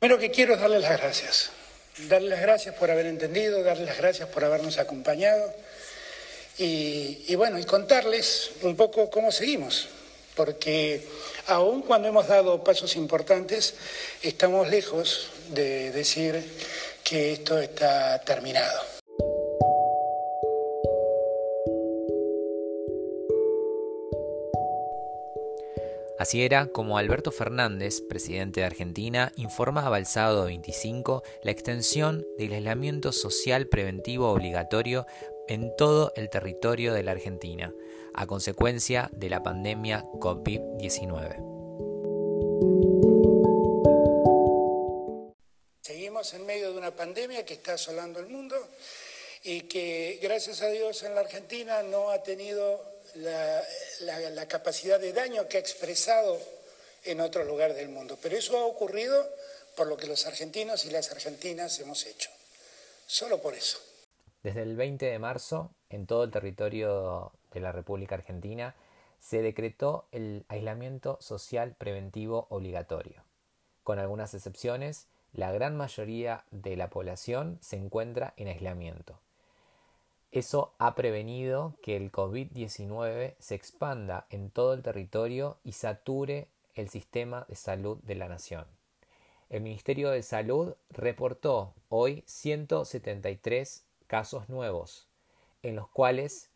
Primero que quiero es darles las gracias. Darles las gracias por haber entendido, darles las gracias por habernos acompañado y, bueno, y contarles un poco cómo seguimos, porque aun cuando hemos dado pasos importantes, estamos lejos de decir que esto está terminado. Así era como Alberto Fernández, presidente de Argentina, informaba al sábado 25 la extensión del aislamiento social preventivo obligatorio en todo el territorio de la Argentina, a consecuencia de la pandemia COVID-19. Seguimos en medio de una pandemia que está asolando el mundo y que gracias a Dios en la Argentina no ha tenido la, capacidad de daño que ha expresado en otro lugar del mundo. Pero eso ha ocurrido por lo que los argentinos y las argentinas hemos hecho. Solo por eso. Desde el 20 de marzo, en todo el territorio de la República Argentina, se decretó el aislamiento social preventivo obligatorio. Con algunas excepciones, la gran mayoría de la población se encuentra en aislamiento. Eso ha prevenido que el COVID-19 se expanda en todo el territorio y sature el sistema de salud de la nación. El Ministerio de Salud reportó hoy 173 casos nuevos, en los cuales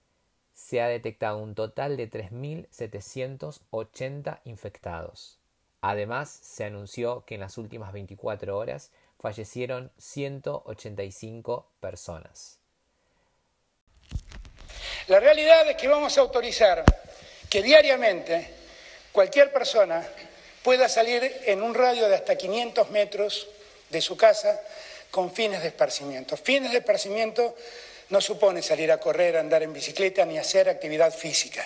se ha detectado un total de 3.780 infectados. Además, se anunció que en las últimas 24 horas fallecieron 185 personas. La realidad es que vamos a autorizar que diariamente cualquier persona pueda salir en un radio de hasta 500 metros de su casa con fines de esparcimiento. Fines de esparcimiento no supone salir a correr, andar en bicicleta ni hacer actividad física.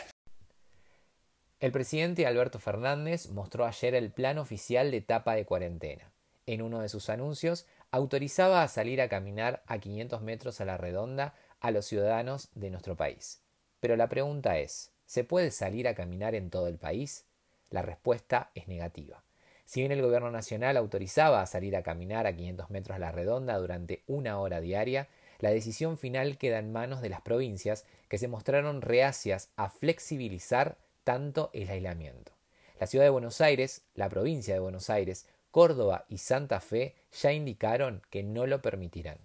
El presidente Alberto Fernández mostró ayer el plan oficial de etapa de cuarentena. En uno de sus anuncios autorizaba a salir a caminar a 500 metros a la redonda a los ciudadanos de nuestro país. Pero la pregunta es, ¿se puede salir a caminar en todo el país? La respuesta es negativa. Si bien el gobierno nacional autorizaba a salir a caminar a 500 metros a la redonda durante una hora diaria, la decisión final queda en manos de las provincias que se mostraron reacias a flexibilizar tanto el aislamiento. La ciudad de Buenos Aires, la provincia de Buenos Aires, Córdoba y Santa Fe ya indicaron que no lo permitirán.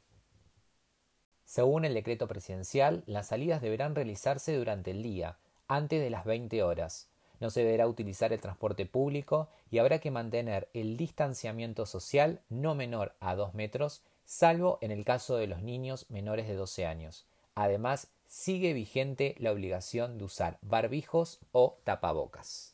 Según el decreto presidencial, las salidas deberán realizarse durante el día, antes de las 20 horas. No se deberá utilizar el transporte público y habrá que mantener el distanciamiento social no menor a 2 metros, salvo en el caso de los niños menores de 12 años. Además, sigue vigente la obligación de usar barbijos o tapabocas.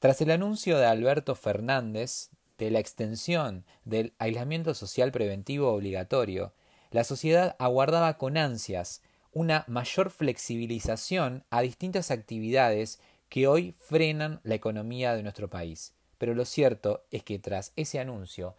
Tras el anuncio de Alberto Fernández de la extensión del aislamiento social preventivo obligatorio la sociedad aguardaba con ansias una mayor flexibilización a distintas actividades que hoy frenan la economía de nuestro país. Pero lo cierto es que tras ese anuncio,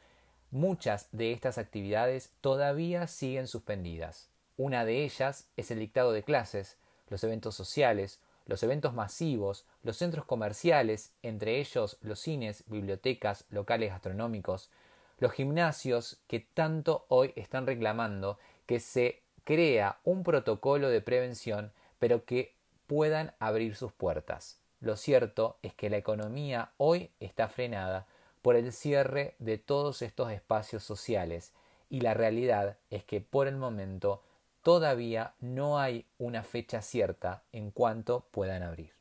muchas de estas actividades todavía siguen suspendidas. Una de ellas es el dictado de clases, los eventos sociales, los eventos masivos, los centros comerciales, entre ellos los cines, bibliotecas, locales gastronómicos, los gimnasios que tanto hoy están reclamando que se crea un protocolo de prevención, pero que puedan abrir sus puertas. Lo cierto es que la economía hoy está frenada por el cierre de todos estos espacios sociales y la realidad es que por el momento todavía no hay una fecha cierta en cuanto puedan abrir.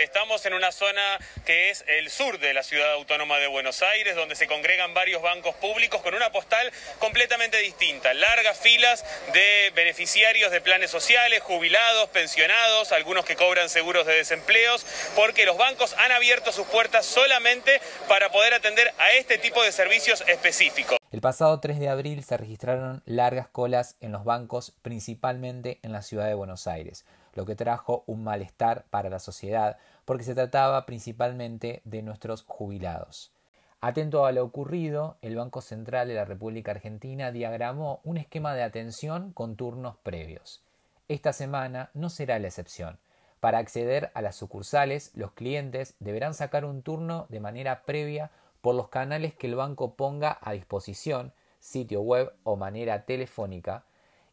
Estamos en una zona que es el sur de la ciudad autónoma de Buenos Aires, donde se congregan varios bancos públicos con una postal completamente distinta. Largas filas de beneficiarios de planes sociales, jubilados, pensionados, algunos que cobran seguros de desempleos, porque los bancos han abierto sus puertas solamente para poder atender a este tipo de servicios específicos. El pasado 3 de abril se registraron largas colas en los bancos, principalmente en la ciudad de Buenos Aires lo que trajo un malestar para la sociedad, porque se trataba principalmente de nuestros jubilados. Atento a lo ocurrido, el Banco Central de la República Argentina diagramó un esquema de atención con turnos previos. Esta semana no será la excepción. Para acceder a las sucursales, los clientes deberán sacar un turno de manera previa por los canales que el banco ponga a disposición, sitio web o manera telefónica,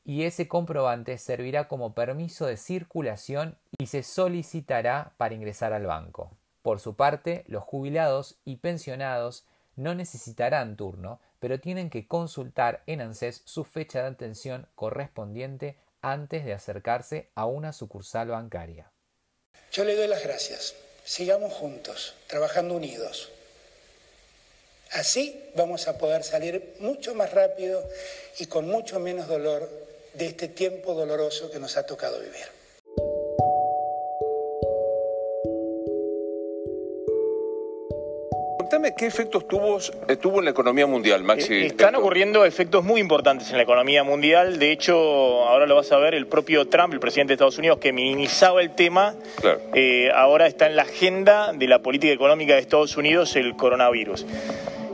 y ese comprobante servirá como permiso de circulación y se solicitará para ingresar al banco. Por su parte, los jubilados y pensionados no necesitarán turno, pero tienen que consultar en ANSES su fecha de atención correspondiente antes de acercarse a una sucursal bancaria. Yo le doy las gracias. Sigamos juntos, trabajando unidos. Así vamos a poder salir mucho más rápido y con mucho menos dolor de este tiempo doloroso que nos ha tocado vivir. Contame qué efectos tuvo, eh, tuvo en la economía mundial, Maxi. Eh, están ocurriendo efectos muy importantes en la economía mundial. De hecho, ahora lo vas a ver, el propio Trump, el presidente de Estados Unidos, que minimizaba el tema, eh, ahora está en la agenda de la política económica de Estados Unidos el coronavirus.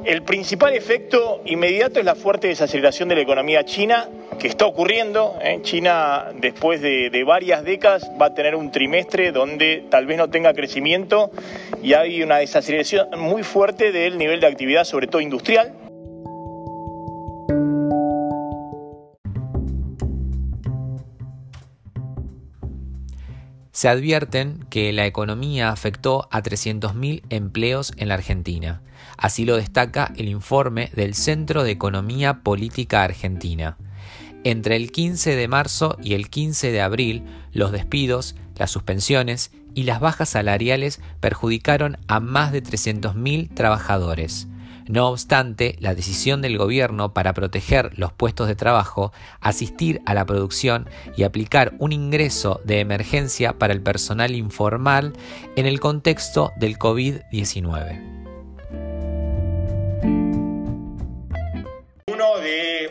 El principal efecto inmediato es la fuerte desaceleración de la economía china, que está ocurriendo. ¿eh? China, después de, varias décadas, va a tener un trimestre donde tal vez no tenga crecimiento y hay una desaceleración muy fuerte del nivel de actividad, sobre todo industrial. Se advierten que la economía afectó a 300.000 empleos en la Argentina Así lo destaca el informe del Centro de Economía Política Argentina. Entre el 15 de marzo y el 15 de abril, los despidos, las suspensiones y las bajas salariales perjudicaron a más de 300.000 trabajadores. No obstante, la decisión del gobierno para proteger los puestos de trabajo, asistir a la producción y aplicar un ingreso de emergencia para el personal informal en el contexto del COVID-19.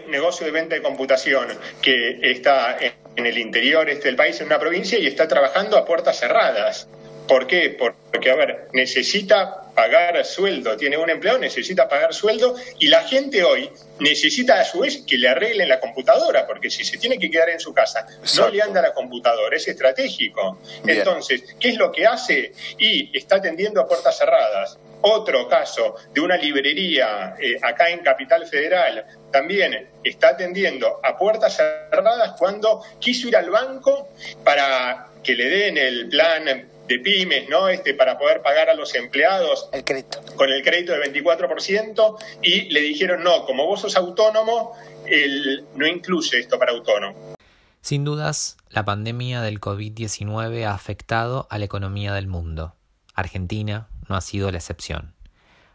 Negocio de venta de computación que está en el interior este del país, en una provincia, y está trabajando a puertas cerradas. ¿Por qué? Porque, a ver, necesita pagar sueldo, tiene un empleo, necesita pagar sueldo y la gente hoy necesita a su vez que le arreglen la computadora, porque si se tiene que quedar en su casa, no le anda la computadora, es estratégico. Entonces, ¿qué es lo que hace? Y está atendiendo a puertas cerradas. Otro caso de una librería eh, acá en Capital Federal también está atendiendo a puertas cerradas cuando quiso ir al banco para que le den el plan de pymes, ¿no? Este, para poder pagar a los empleados el crédito. con el crédito del 24% y le dijeron, no, como vos sos autónomo, el, no incluye esto para autónomo. Sin dudas, la pandemia del COVID-19 ha afectado a la economía del mundo. Argentina, no ha sido la excepción.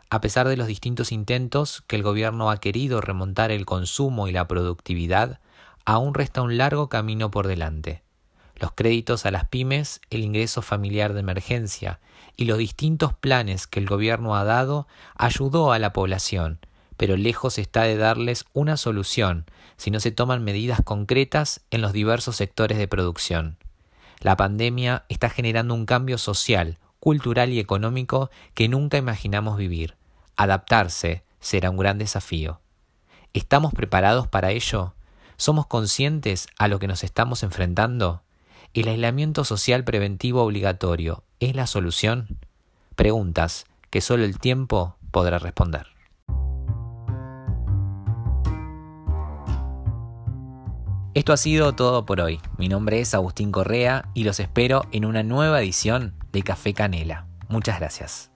A pesar de los distintos intentos que el gobierno ha querido remontar el consumo y la productividad, aún resta un largo camino por delante. Los créditos a las pymes, el ingreso familiar de emergencia y los distintos planes que el gobierno ha dado ayudó a la población, pero lejos está de darles una solución si no se toman medidas concretas en los diversos sectores de producción. La pandemia está generando un cambio social, cultural y económico que nunca imaginamos vivir. Adaptarse será un gran desafío. ¿Estamos preparados para ello? ¿Somos conscientes a lo que nos estamos enfrentando? ¿El aislamiento social preventivo obligatorio es la solución? Preguntas que solo el tiempo podrá responder. Esto ha sido todo por hoy. Mi nombre es Agustín Correa y los espero en una nueva edición de Café Canela. Muchas gracias.